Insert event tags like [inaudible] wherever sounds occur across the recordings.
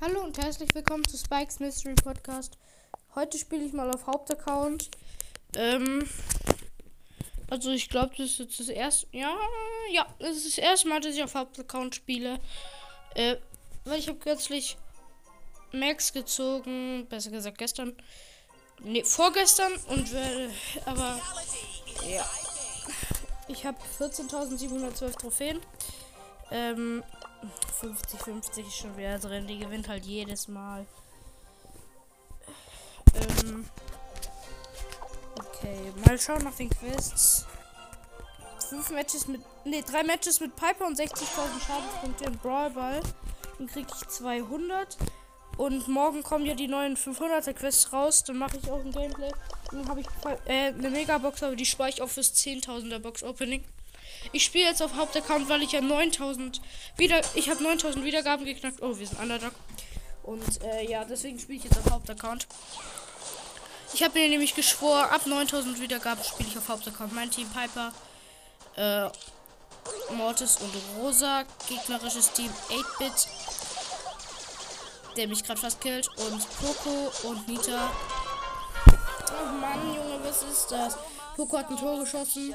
Hallo und herzlich willkommen zu Spikes Mystery Podcast. Heute spiele ich mal auf Hauptaccount. Ähm, also ich glaube, das ist jetzt das erste, ja, ja, das ist das erste Mal, dass ich auf Hauptaccount spiele. Äh, weil ich habe kürzlich Max gezogen, besser gesagt gestern, ne, vorgestern und werde, aber ja, ich habe 14.712 Trophäen. Ähm, 50-50 ist schon wieder drin. Die gewinnt halt jedes Mal. Ähm. Okay, mal schauen nach den Quests. Fünf Matches mit. Ne, drei Matches mit Piper und 60.000 Schadenspunkte im Brawl Ball. Dann kriege ich 200. Und morgen kommen ja die neuen 500er Quests raus. Dann mache ich auch ein Gameplay. dann habe ich äh, eine Megabox, aber die spare ich auch fürs 10.000er Box Opening. Ich spiele jetzt auf Hauptaccount, weil ich ja 9000 wieder. Ich habe 9000 Wiedergaben geknackt. Oh, wir sind Underdog. Und äh, ja, deswegen spiele ich jetzt auf Hauptaccount. Ich habe mir nämlich geschworen, ab 9000 Wiedergaben spiele ich auf Hauptaccount. Mein Team Piper, äh, Mortis und Rosa. Gegnerisches Team 8-Bit, der mich gerade fast killt. Und Poco und Nita. Oh Mann, Junge, was ist das? Poco hat ein Tor geschossen.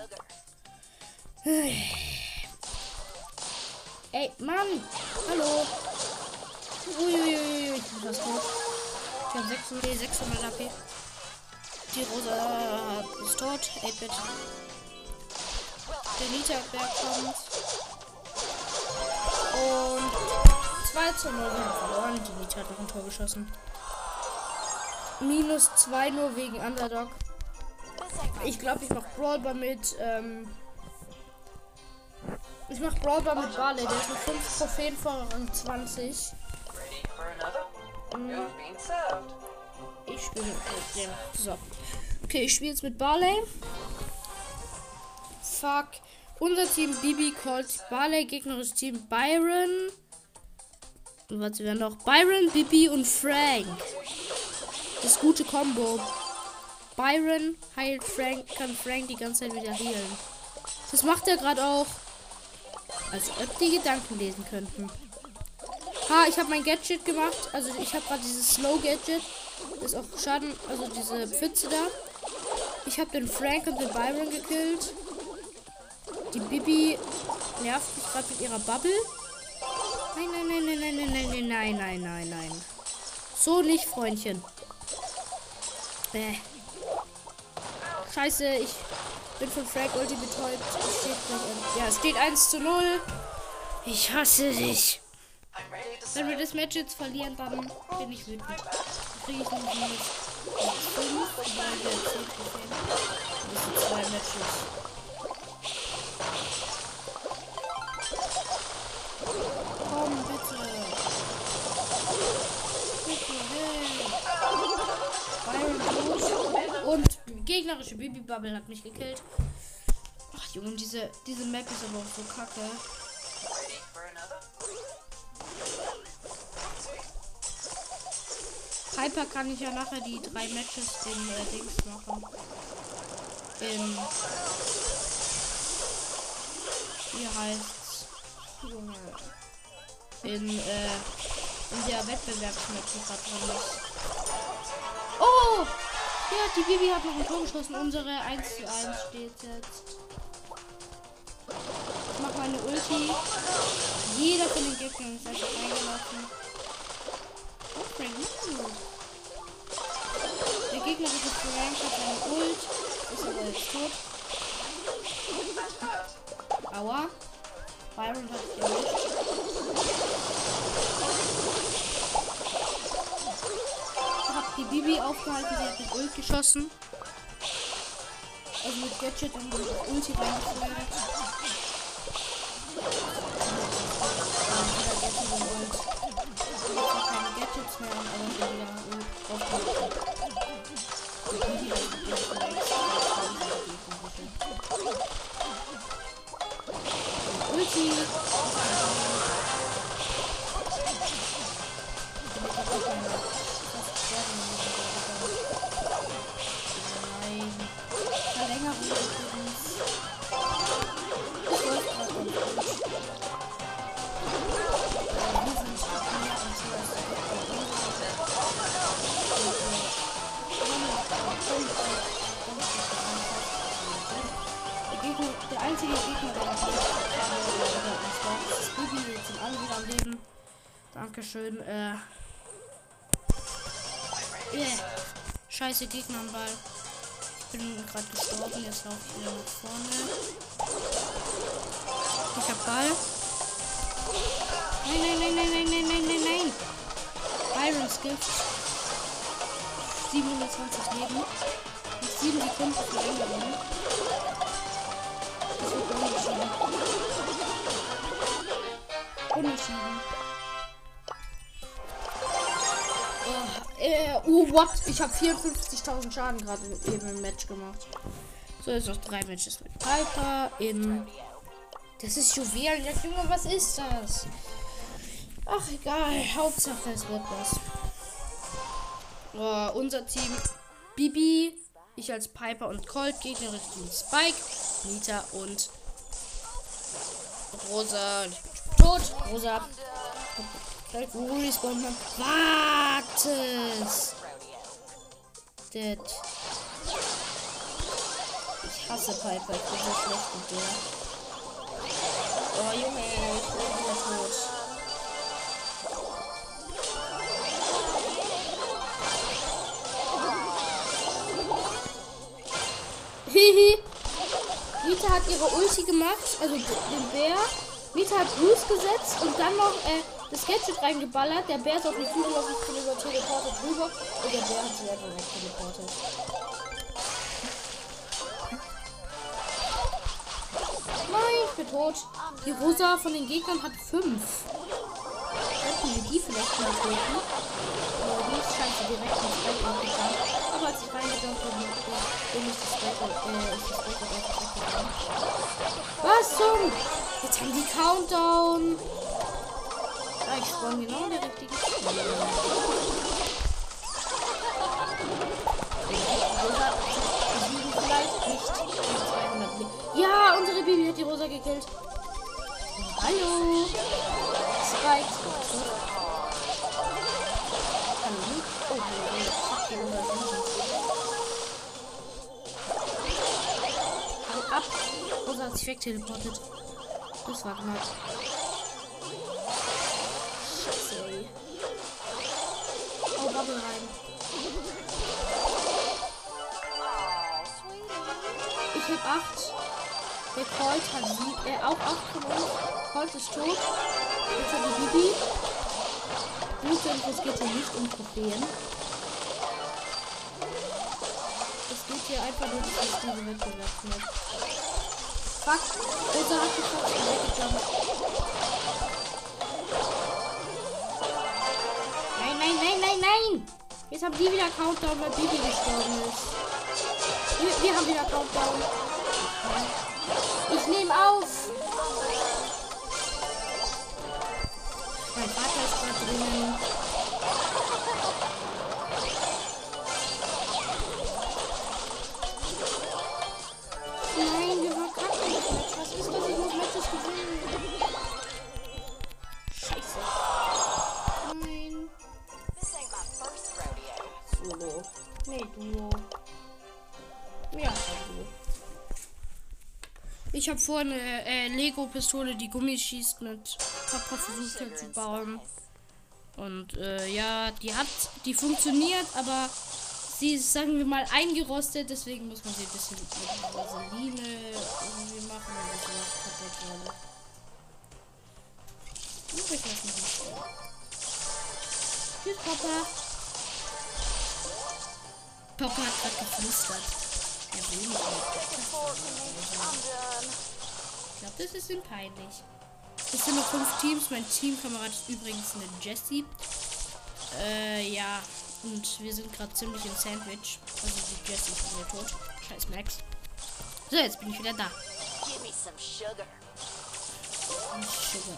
Ey, Mann! Hallo! Uiuiui, ich bin fast tot. Ich habe 600, 600 AP. Die Rosa ist tot. 8-Bit. Der Nita-Berg kommt. Und 2 zu 0 haben verloren. Die Nita hat noch ein Tor geschossen. Minus 2 nur wegen Underdog. Ich glaube, ich mache Brawler mit. Ähm, ich mach Brawler mit Barley, der ist mit 5 Trophäen vor Rang 20. Mhm. Ich spiele mit dem. So. Okay, ich spiele jetzt mit Barley. Fuck. Unser Team Bibi calls Barley, gegnerisches Team Byron. Und was wir noch? Byron, Bibi und Frank. Das gute Combo. Byron heilt Frank, kann Frank die ganze Zeit wieder heilen. Das macht er gerade auch. Als ob die Gedanken lesen könnten. Ha, ich habe mein Gadget gemacht. Also ich habe gerade dieses Slow Gadget. ist auch Schaden, also diese Pfütze da. Ich habe den Frank und den Byron gekillt. Die Bibi nervt mich gerade mit ihrer Bubble. Nein, nein, nein, nein, nein, nein, nein, nein, nein, nein, nein. So nicht, Freundchen. Bäh. Scheiße, ich bin von Frank Ulti betäubt. Es steht ja, es steht 1 zu 0. Ich hasse dich. Wenn wir das Match jetzt verlieren, dann bin ich wütend. Dann kriege ich nämlich minus 5, weil wir 10 Trophäen. Das sind zwei Matches. Gegnerische Bibi Bubble hat mich gekillt. Ach Junge, diese, diese Map ist aber auch so kacke. Hyper kann ich ja nachher die drei Matches in äh, Dings machen. In. Wie heißt's? Junge. In, äh, in der Wettbewerbsmatch, die gerade drin ist. Oh! Ja, die Bibi hat noch ein Tor geschossen. Unsere 1 zu 1 steht jetzt. Ich mach meine Ulti. Jeder von den Gegnern ist einfach reingelaufen. Gut. Der Gegner ist jetzt gerankt, hat seine Ult. Ist aber jetzt tot. Aua. Byron hat erwischt. Die Bibi aufgehalten, sie hat mit Ult geschossen. Also mit Gadget und mit Ulti reingefeuert. keine Gadgets mehr, aber wieder Ult aufgehalten. Ulti. Dankeschön. Äh. Yeah. Scheiße Gegner am Ball. Ich bin gerade gestorben, jetzt laufe ich wieder nach vorne. Ich hab Ball. Nein, nein, nein, nein, nein, nein, nein, nein, nein. Irons Gift. 720 Leben. Mit 7 Sekunden Verlängerung. Äh, oh, what? Ich habe 54.000 Schaden gerade eben im Match gemacht. So, jetzt noch drei Matches mit Piper in. Das ist Juwelen. Ja, Junge, was ist das? Ach, egal. Hauptsache, es wird was. Oh, unser Team. Bibi, ich als Piper und Colt, Team Spike, Nita und Rosa. Ich bin tot. Rosa. Gleich wo respawnen wir. Wartes. Dead. Ich hasse Piper. Ich bin so schlecht mit der. Oh Junge, ich bin wieder tot. Hihi. Nita hat ihre Ulti gemacht, also den Bär. Nita hat Bruce gesetzt und dann noch äh, das Gadget reingeballert. Der Bär ist auf die Flügel auf die Flügel über teleportet rüber und der Bär hat sie einfach weg teleportet. Nein, ich bin tot. Die Rosa von den Gegnern hat fünf. Könnten wir die vielleicht mal töten? Aber die ist scheiße direkt ins Bett gegangen. Aber als ich reingegangen bin, bin ich das Bett, äh, ist das Bett einfach weggegangen. Was zum? Jetzt haben die Countdown. Ja, ich genau der richtigen Stelle. Rosa besiegen vielleicht nicht die 200 Leben. Ja, unsere Bibi hat die Rosa gekillt. Hallo. Spike. Hallo. Oh, hallo. Fuck, die. Hau ab. Rosa hat sich wegteleportet. Das war knapp. 8. Der Colt hat sie, äh, auch 8 von uns. Colt ist tot. Jetzt hat die Bibi. Gut, denn es geht hier nicht um Trophäen. Es geht hier einfach nur um diese Wettbewerbsmatch. Fuck. Rosa hat gefasst und weggejumpt. Nein, nein, nein, nein, nein! Jetzt haben die wieder Countdown, weil Bibi gestorben ist. Wir, wir haben wieder Countdown. Ich nehme auf. Mein Vater ist gerade drinnen. Ich habe vor eine äh, Lego-Pistole, die Gummi schießt, mit Papa versucht hat zu bauen. Und äh, ja, die hat, die funktioniert, aber sie ist, sagen wir mal, eingerostet. Deswegen muss man sie ein bisschen mit Vaseline irgendwie machen, damit sie nicht kaputt. Und ich lasse mich nicht stehen. Tschüss, Papa. Papa hat gerade geflüstert. Er will nicht glaube, das ist ihm peinlich. Es sind noch fünf Teams. Mein Teamkamerad ist übrigens eine Jessie. Äh, ja. Und wir sind gerade ziemlich im Sandwich. Also die Jessie ist wieder tot. Scheiß Max. So, jetzt bin ich wieder da. Give me some sugar. Und Sugar.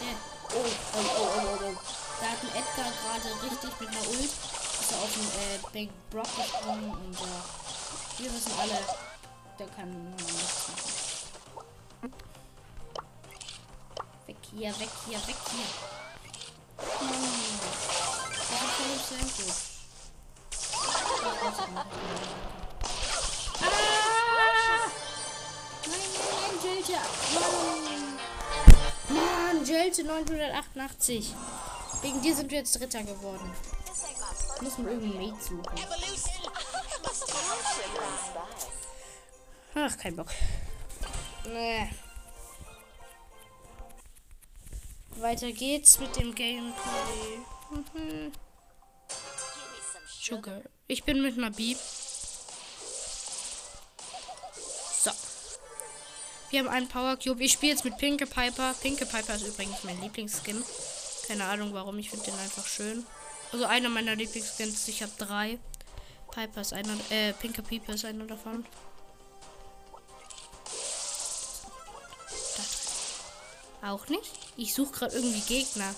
Ja. Oh, oh, oh, oh, oh, oh. Da hat ein Edgar gerade richtig mit einer Ult. Ist er auf den äh, Bank Brock gesprungen und äh, wir wissen alle, da kann man nichts machen. Weg hier, weg hier, weg hier. Mann, das ist völlig sehr gut. Ah! Mann, Jelte 988. Wegen dir sind wir jetzt Dritter geworden. Muss man irgendeinen Mate suchen. Ach, kein Bock. Nee. Weiter geht's mit dem Gameplay. Mhm. Sugar. Ich bin mit B. So. Wir haben einen Power Cube. Ich spiele jetzt mit Pinke Piper. Pinke Piper ist übrigens mein Lieblingsskin. Keine Ahnung warum. Ich finde den einfach schön. Also einer meiner Lieblingsskins. Ich habe drei. Piper ist einer. Äh, Pinke Piper ist einer davon. Auch nicht? Ich suche gerade irgendwie Gegner.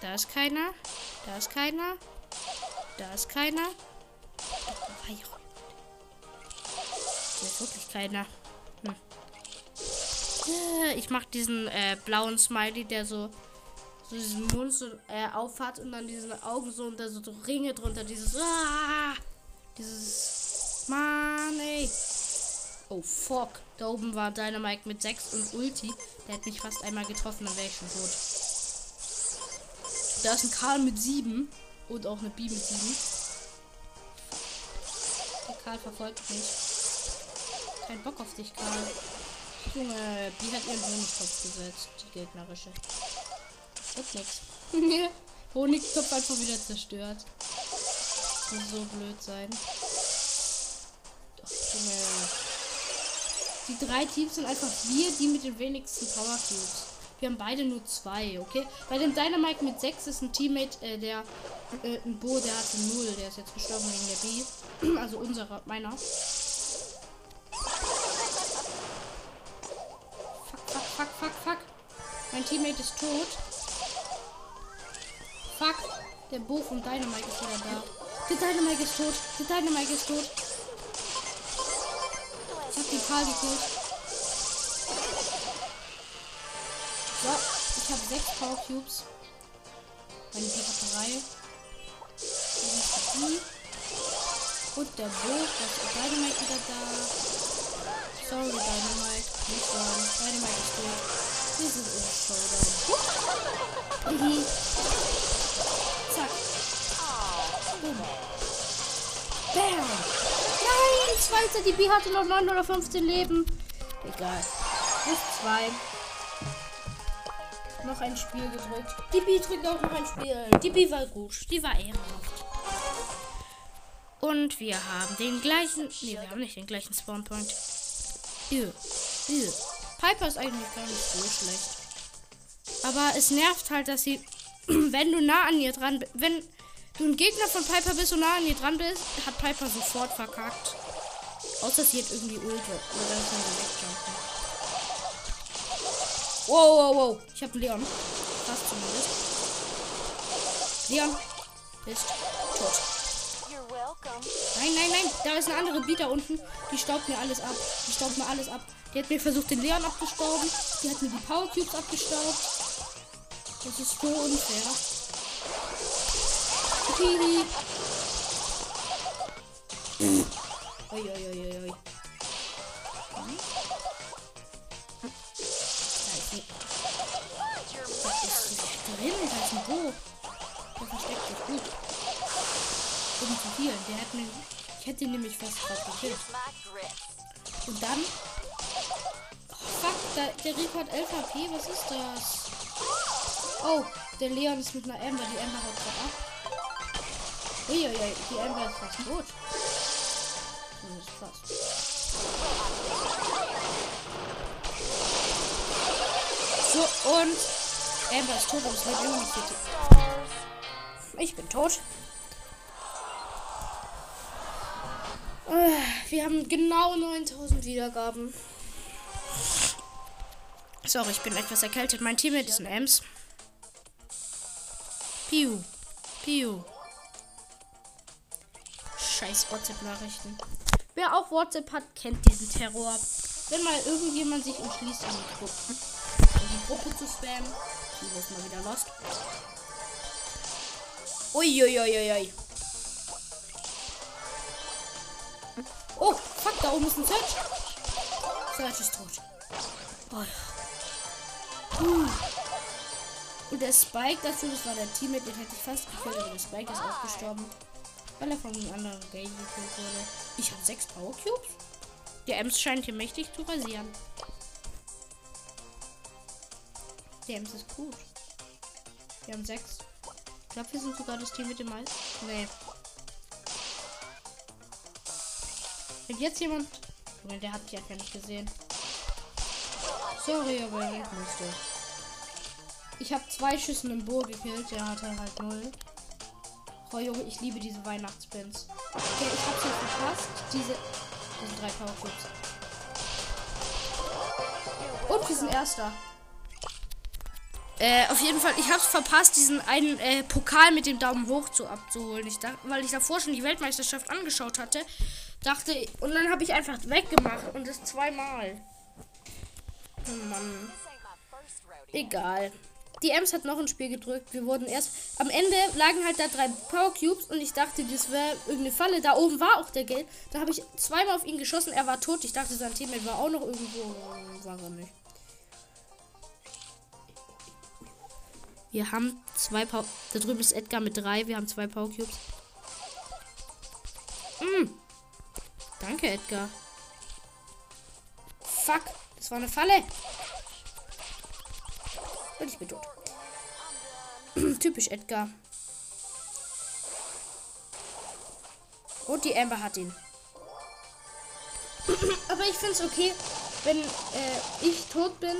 Da ist keiner. Da ist keiner. Da ist keiner. Da ist wirklich keiner. Hm. Äh, Ich mach diesen äh, blauen Smiley, der so, so diesen Mund so äh, aufhat und dann diese Augen so und da so, so Ringe drunter. Dieses. Ah, dieses. Mann, ey. Oh, fuck. Da oben war Dynamite mit 6 und Ulti. Der hat mich fast einmal getroffen, dann wäre ich schon tot. Da ist ein Karl mit 7 und auch eine B mit 7. Der Karl verfolgt mich. Kein Bock auf dich, Karl. Junge, die hat ihren Honigtopf gesetzt, die gegnerische. Wird nix. [laughs] Honigtopf einfach wieder zerstört. Das muss so blöd sein. Doch, Junge. Die drei Teams sind einfach wir, die mit den wenigsten Power Cubes. Wir haben beide nur zwei, okay? Bei dem Dynamite mit 6 ist ein Teammate, äh, der, äh, ein Bo, der hatte 0, der ist jetzt gestorben wegen der B. [clears throat] Also unserer, meiner. Fuck, fuck, fuck, fuck, fuck. Mein Teammate ist tot. Fuck. Der Bo von Dynamite ist wieder da. Der Dynamite ist tot. Der Dynamite ist tot. Karl gekillt. So, ich habe sechs Power Cubes. Meine die. Und der Bo, das ist Dynamite wieder da. Sorry, Dynamite. Nicht sagen. Dynamite ist tot. Wir sind im Showdown. [laughs] Zack. Boom. Bam. Zweiter. Die B hatte noch 9 oder 15 Leben. Egal. Plus zwei. Noch ein Spiel gedrückt. Die B drückt auch noch ein Spiel. Die B war gut. Die war ehrenhaft. Und wir haben den gleichen. Nee, wir haben nicht den gleichen Spawnpoint. Ew. Ew. Piper ist eigentlich gar nicht so schlecht. Aber es nervt halt, dass sie, [clears throat] wenn du nah an ihr dran bist, wenn du ein Gegner von Piper bist und nah an ihr dran bist, hat Piper sofort verkackt. Außer sie hat irgendwie Ult oder dann kann sie wegjumpen. Wow, wow, wow. Ich hab Leon. Fast zumindest. Leon ist tot. Nein, nein, nein. Da ist eine andere Bieter unten. Die staubt mir alles ab. Die staubt mir alles ab. Die hat mir versucht, den Leon abzustauben. Die hat mir die Power Cubes abgestaubt. Das ist so unfair. Kiri. Ui, ui, ui, ui, ui. Da ist drin. Da ist ein Bo. Der versteckt sich gut. Um zu viel. Der hat mir. Ich hätte ihn nämlich fast gekillt. Und dann. Oh, fuck, da, der Rico hat 11 HP. Was ist das? Oh, der Leon ist mit einer Amber. Die Amber haut gerade ab. Uiuiui, die Amber ist fast tot. Das ist fast. So, und Amber ist tot und es lebt immer noch ich bin tot. Äh, Wir haben genau 9000 Wiedergaben. Sorry, ich bin etwas erkältet. Mein Teammate ist ein Ems. Piu. Piu. Scheiß WhatsApp-Nachrichten. Wer auch WhatsApp hat, kennt diesen Terror. Wenn mal irgendjemand sich entschließt, in die Gruppe, in die Gruppe zu spammen, die ist mal wieder lost. Uiuiuiui. Oh, fuck, da oben ist ein Search. Search ist tot. Oh ja. Und der Spike dazu, das war der Teammate, den hätte ich fast gekillt, aber der Spike ist auch gestorben. Weil er von einem anderen Game gekillt wurde. Ich habe sechs Power Cubes. Der Ems scheint hier mächtig zu rasieren. Der Ems ist gut. Wir haben sechs. Ich glaube, wir sind sogar das Team mit dem meisten. Nee. Wenn jetzt jemand. Junge, der hat mich einfach nicht gesehen. Sorry, aber er weg musste. Ich habe zwei Schüssen im Bohr gekillt, der hatte halt null. Oh Junge, ich liebe diese Weihnachtspins. Okay, ich habe sie verpasst. Diese. Das sind drei Power Cubes. Und wir sind erster. Äh, auf jeden Fall, ich hab's verpasst, diesen einen äh, Pokal mit dem Daumen hoch zu abzuholen. Ich dachte, weil ich davor schon die Weltmeisterschaft angeschaut hatte, dachte und dann habe ich einfach weggemacht und das zweimal. Oh Mann. Egal. Die Ems hat noch ein Spiel gedrückt. Wir wurden erst. Am Ende lagen halt da drei Power Cubes und ich dachte, das wäre irgendeine Falle. Da oben war auch der Geld. Da habe ich zweimal auf ihn geschossen. Er war tot. Ich dachte, sein Teammate war auch noch irgendwo. War er nicht. Wir haben zwei Power. Da drüben ist Edgar mit drei. Wir haben zwei Power Cubes. Mm. Danke, Edgar. Fuck. Das war eine Falle. Und ich bin tot. [clears throat] Typisch Edgar. Und die Amber hat ihn. [clears throat] Aber ich finde es okay, wenn äh, ich tot bin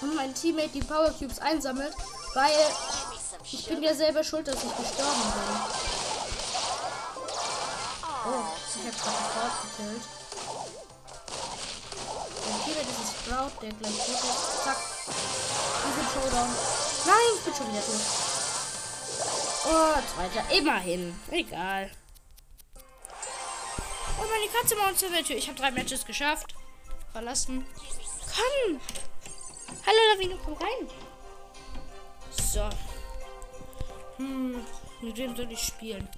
und mein Teammate die Power Cubes einsammelt, weil ich bin ja selber schuld, dass ich gestorben bin. Oh, ich habe gerade Sprout gekillt. Mein Teammate ist Sprout, der gleich tot ist. Zack. Showdown. Nein, ich bin schon wieder tot. Oh, zweiter. Immerhin. Egal. Und meine Katze mal unter der Tür. Ich habe drei Matches geschafft. Verlassen. Komm! Hallo, Lavino, komm rein. So. Hm, mit wem soll ich spielen?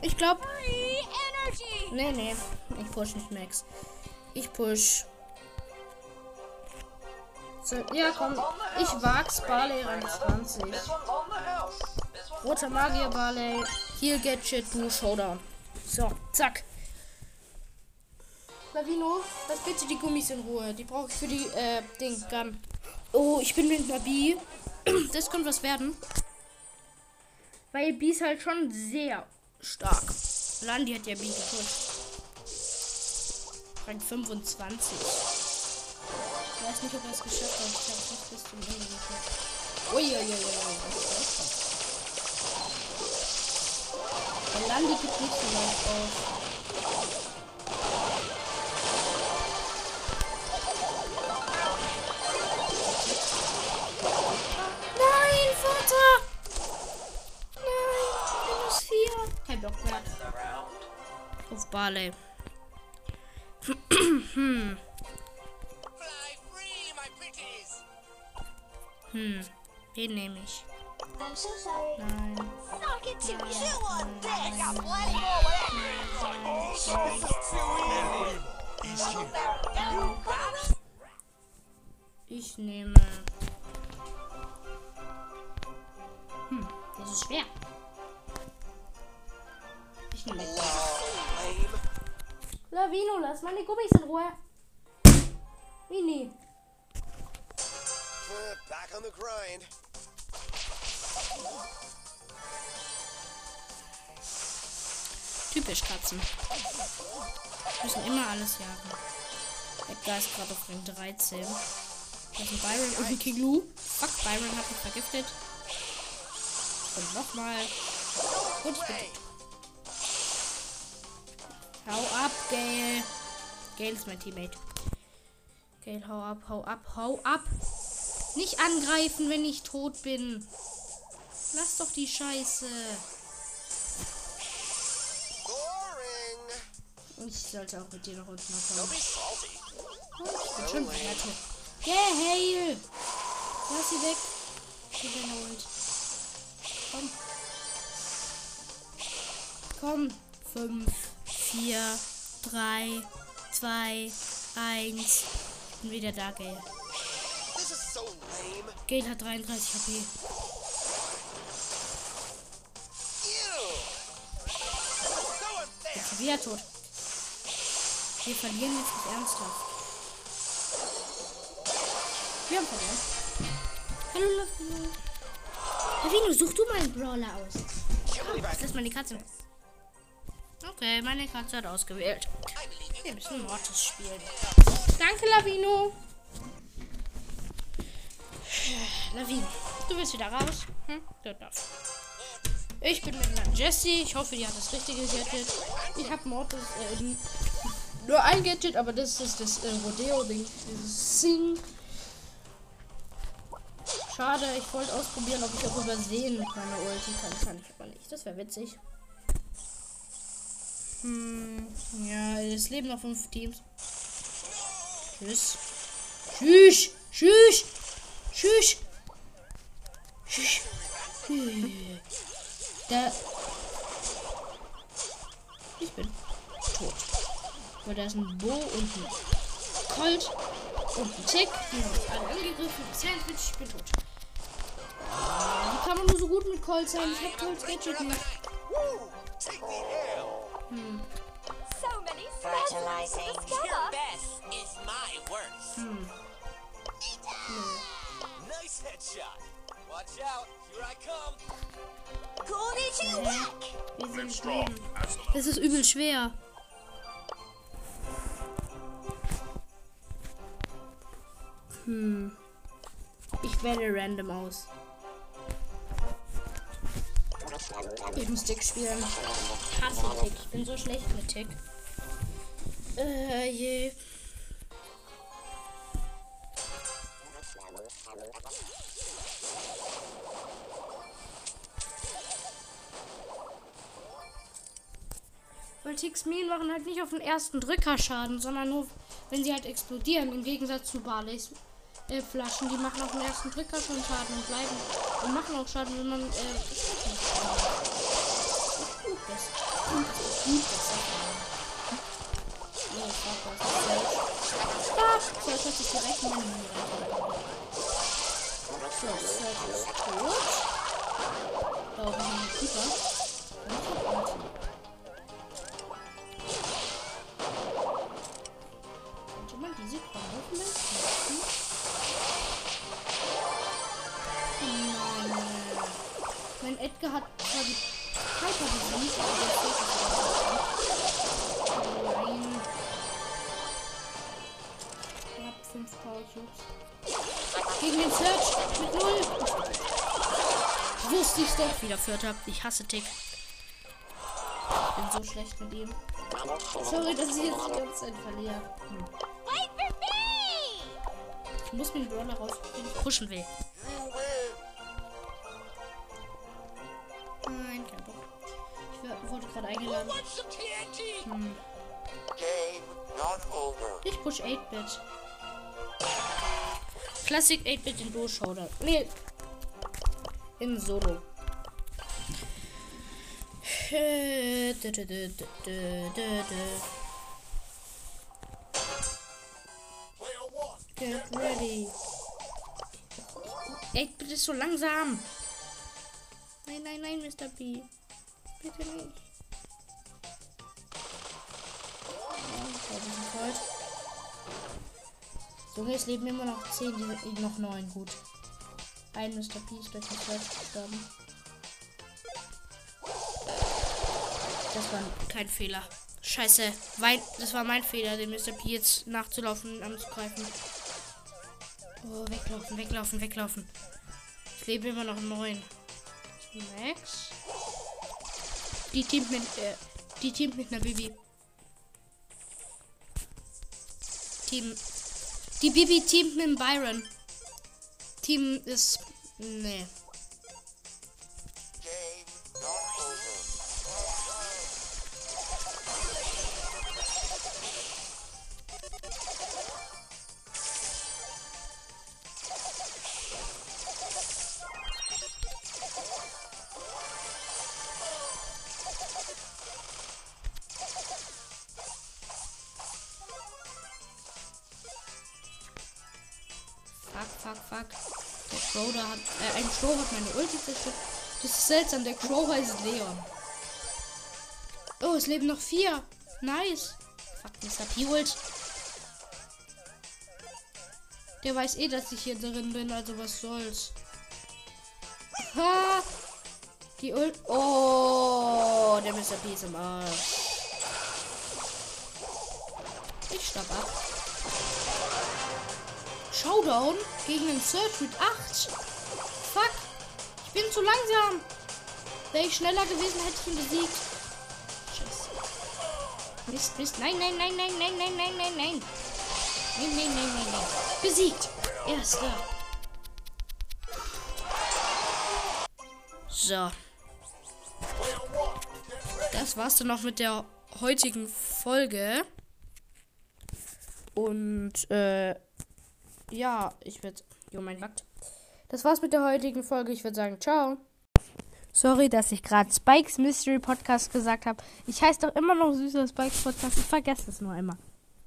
Ich glaube. Nee, nee. Ich push nicht Max. Ich push. Ja, komm. Ich wag's Barley Rang 20. Roter Magier Barley. Hier Gadget, du Showdown. So, zack. Lavino, lass bitte die Gummis in Ruhe. Die brauche ich für die, äh, Ding, Gun. Oh, ich bin mit einer [clears throat] B. Das könnte was werden. Weil B ist halt schon sehr stark. Landi hat ja B gepusht. Rang 25. Ich weiß nicht, ob er es geschafft hat. Ich habe es nicht bis zum Ende geschafft. Uiuiui. Der Landi gibt nicht so leicht auf. Nein, Vater! Nein, minus 4. Kein Bock mehr. Auf Barley. [clears throat] hm. Hm. Den nehme ich. I'm so sorry. Nein. Knock it to me. Chew on this. I got plenty more where You got it? Ich nehme. Hm, das ist schwer. Ich nehme. Lavino, lass meine Gummis in Ruhe. Mini. Back on the grind. Typisch Katzen. Müssen immer alles jagen. Edgar ist gerade auf Ring 13. Das ein Byron und ein King Lou. Fuck, Byron hat mich vergiftet. Und nochmal. Und ich bin. Hau ab, Gale. Gale ist mein Teammate. Gale, hau ab, hau ab, hau ab. Nicht angreifen, wenn ich tot bin. Lass doch die Scheiße. Boring. Ich sollte auch mit dir noch unten kommen. salty. Ich bin schon tot. Yeah, Hail! Lass sie weg. Ich bin erholt. Komm. Komm. 5, 4, 3, 2, 1. Ich bin wieder da, gell. Gale hat 33 HP. Jetzt ist er wieder tot. Wir verlieren jetzt nicht ernsthaft. Wir haben verloren. Hallo Lavino. Lavino, such du mal einen Brawler aus. Jetzt lass mal die Katze. Okay, meine Katze hat ausgewählt. Wir müssen Mortis spielen. Danke, Lavino. Lavino, du willst wieder raus? Hm? Darfst. Ich bin mit einer Jessie. Ich hoffe, die hat das richtige Gadget. Ich habe Mortis äh, nur ein Gadget, aber das ist das äh, Rodeo-Ding. Sing. Schade, ich wollte ausprobieren, ob ich auch übersehen mit meiner Ulti kann. Kann ich aber nicht. Das wäre witzig. Hm, ja, es leben noch fünf Teams. Tschüss. Tschüss. Tschüss. Tschüss. Da. Ich bin tot. Weil da ist ein Bo und ein Colt und ein Tick. Die mich alle angegriffen. Das Sandwich, ich bin tot. Wie kann man nur so gut mit Colt sein? Ich hab Colts Gadget is my worst. Hm. Watch out. Here I come. Konnichiwa. Wir sind leben. Das ist übel schwer. Hm. Ich wähle random aus. Ich muss Tick spielen. Ich hasse Tick. Ich bin so schlecht mit Tick. Äh, je. Weil Minen machen halt nicht auf den ersten Drücker Schaden, sondern nur, wenn sie halt explodieren. Im Gegensatz zu Barleys äh, Flaschen, die machen auf den ersten Drücker schon Schaden und bleiben. Und machen auch Schaden, wenn man äh. Gut, das ist gut, ist Oh, fuck, das ist falsch. Ah, so, jetzt hat sich direkt meine Mine reingegangen. So, Search ist tot. Da oben wir Keeper. Und ich hab Edgar hat zwar die Piper besiegt, aber der ist nicht. Nein. Ich hab 5 Power Cubes. Gegen den Search mit 0. Wusste ich's doch. Wieder Vierter. Ich hasse Tick. Ich bin so schlecht mit ihm. Sorry, dass ich jetzt die ganze Zeit verliere. Hm. Wait for me. Ich muss mir den Brawler raus, den ich pushen will. Hm. Ich push 8-Bit. Classic 8-Bit in Duo. Nee. In Solo. Get ready. 8-Bit ist so langsam. Nein, nein, nein, Mr. B. Bitte nicht. Ein Colt. Junge, es leben immer noch 10, die, die noch 9. Gut. Ein Mr. P ist durch den Search gestorben. Das war kein Fehler. Scheiße. Mein, das war mein Fehler, den Mr. P jetzt nachzulaufen und anzugreifen. Oh, weglaufen, weglaufen, weglaufen. Ich lebe immer noch 9. Max. Die teamt mit, äh, die teamt mit einer Bibi. Team. Die Bibi teamt mit Byron. Team ist. Nee. Crow hat meine Ulti zerstört. Das ist seltsam, der Crow heißt Leon. Oh, es leben noch vier. Nice. Fuck, Mr. P-Ult. Der weiß eh, dass ich hier drin bin, also was soll's. Ha! Die Ult. Oh, der Mr. P ist im Arsch. Ich stopp ab. Showdown gegen den Search mit 8. Fuck. Ich bin zu langsam. Wäre ich schneller gewesen, hätte ich ihn besiegt. Scheiße. Mist, Mist. Nein, nein, nein, nein, nein, nein, nein, nein, nein. Nein, nein, nein, nein, nein. Besiegt. Erster. So. Das war's dann noch mit der heutigen Folge. Und, äh, ja, ich würde. Jo, mein Backt. Das war's mit der heutigen Folge. Ich würde sagen, ciao. Sorry, dass ich gerade Spikes Mystery Podcast gesagt habe. Ich heiße doch immer noch süßer Spikes Podcast. Ich vergesse es nur immer.